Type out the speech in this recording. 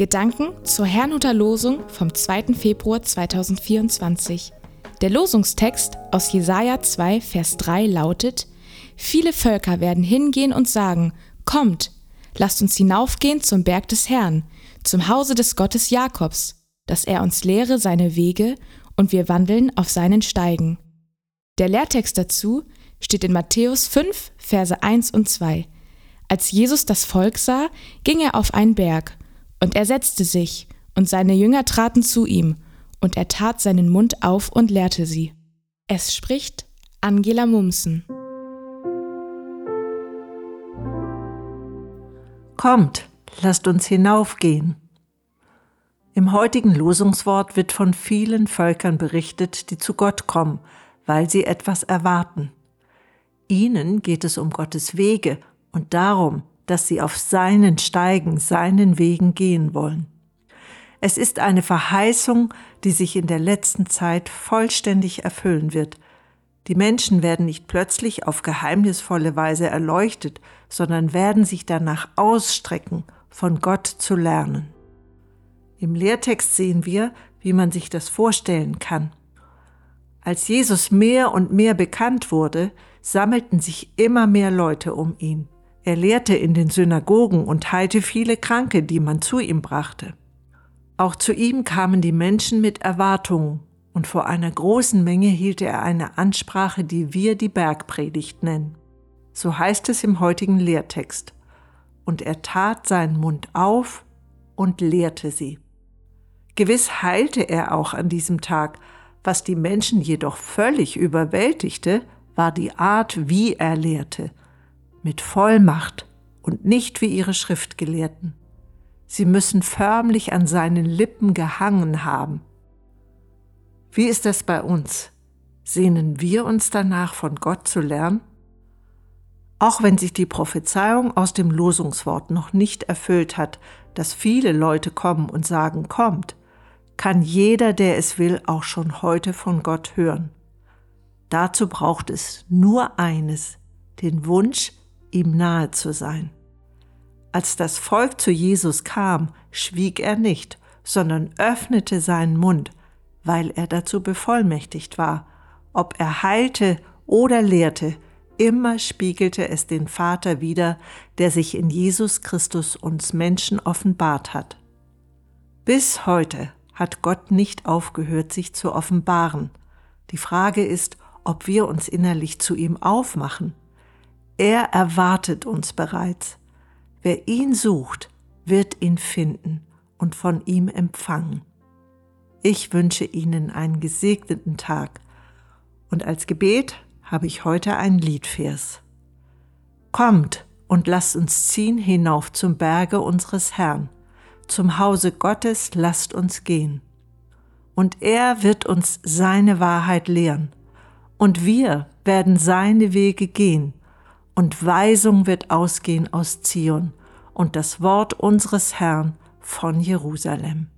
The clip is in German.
Gedanken zur Herrnhuter Losung vom 2. Februar 2024. Der Losungstext aus Jesaja 2, Vers 3 lautet: Viele Völker werden hingehen und sagen: Kommt, lasst uns hinaufgehen zum Berg des Herrn, zum Hause des Gottes Jakobs, dass er uns lehre seine Wege und wir wandeln auf seinen Steigen. Der Lehrtext dazu steht in Matthäus 5, Verse 1 und 2. Als Jesus das Volk sah, ging er auf einen Berg und er setzte sich, und seine Jünger traten zu ihm, und er tat seinen Mund auf und lehrte sie. Es spricht Angela Mumsen. Kommt, lasst uns hinaufgehen. Im heutigen Losungswort wird von vielen Völkern berichtet, die zu Gott kommen, weil sie etwas erwarten. Ihnen geht es um Gottes Wege und darum, dass sie auf seinen Steigen, seinen Wegen gehen wollen. Es ist eine Verheißung, die sich in der letzten Zeit vollständig erfüllen wird. Die Menschen werden nicht plötzlich auf geheimnisvolle Weise erleuchtet, sondern werden sich danach ausstrecken, von Gott zu lernen. Im Lehrtext sehen wir, wie man sich das vorstellen kann. Als Jesus mehr und mehr bekannt wurde, sammelten sich immer mehr Leute um ihn. Er lehrte in den Synagogen und heilte viele Kranke, die man zu ihm brachte. Auch zu ihm kamen die Menschen mit Erwartungen, und vor einer großen Menge hielt er eine Ansprache, die wir die Bergpredigt nennen. So heißt es im heutigen Lehrtext. Und er tat seinen Mund auf und lehrte sie. Gewiss heilte er auch an diesem Tag, was die Menschen jedoch völlig überwältigte, war die Art, wie er lehrte mit Vollmacht und nicht wie ihre Schriftgelehrten. Sie müssen förmlich an seinen Lippen gehangen haben. Wie ist das bei uns? Sehnen wir uns danach, von Gott zu lernen? Auch wenn sich die Prophezeiung aus dem Losungswort noch nicht erfüllt hat, dass viele Leute kommen und sagen, kommt, kann jeder, der es will, auch schon heute von Gott hören. Dazu braucht es nur eines, den Wunsch, ihm nahe zu sein. Als das Volk zu Jesus kam, schwieg er nicht, sondern öffnete seinen Mund, weil er dazu bevollmächtigt war. Ob er heilte oder lehrte, immer spiegelte es den Vater wider, der sich in Jesus Christus uns Menschen offenbart hat. Bis heute hat Gott nicht aufgehört, sich zu offenbaren. Die Frage ist, ob wir uns innerlich zu ihm aufmachen er erwartet uns bereits. Wer ihn sucht, wird ihn finden und von ihm empfangen. Ich wünsche Ihnen einen gesegneten Tag und als Gebet habe ich heute einen Liedvers. Kommt und lasst uns ziehen hinauf zum Berge unseres Herrn, zum Hause Gottes lasst uns gehen. Und er wird uns seine Wahrheit lehren, und wir werden seine Wege gehen und Weisung wird ausgehen aus Zion und das Wort unseres Herrn von Jerusalem.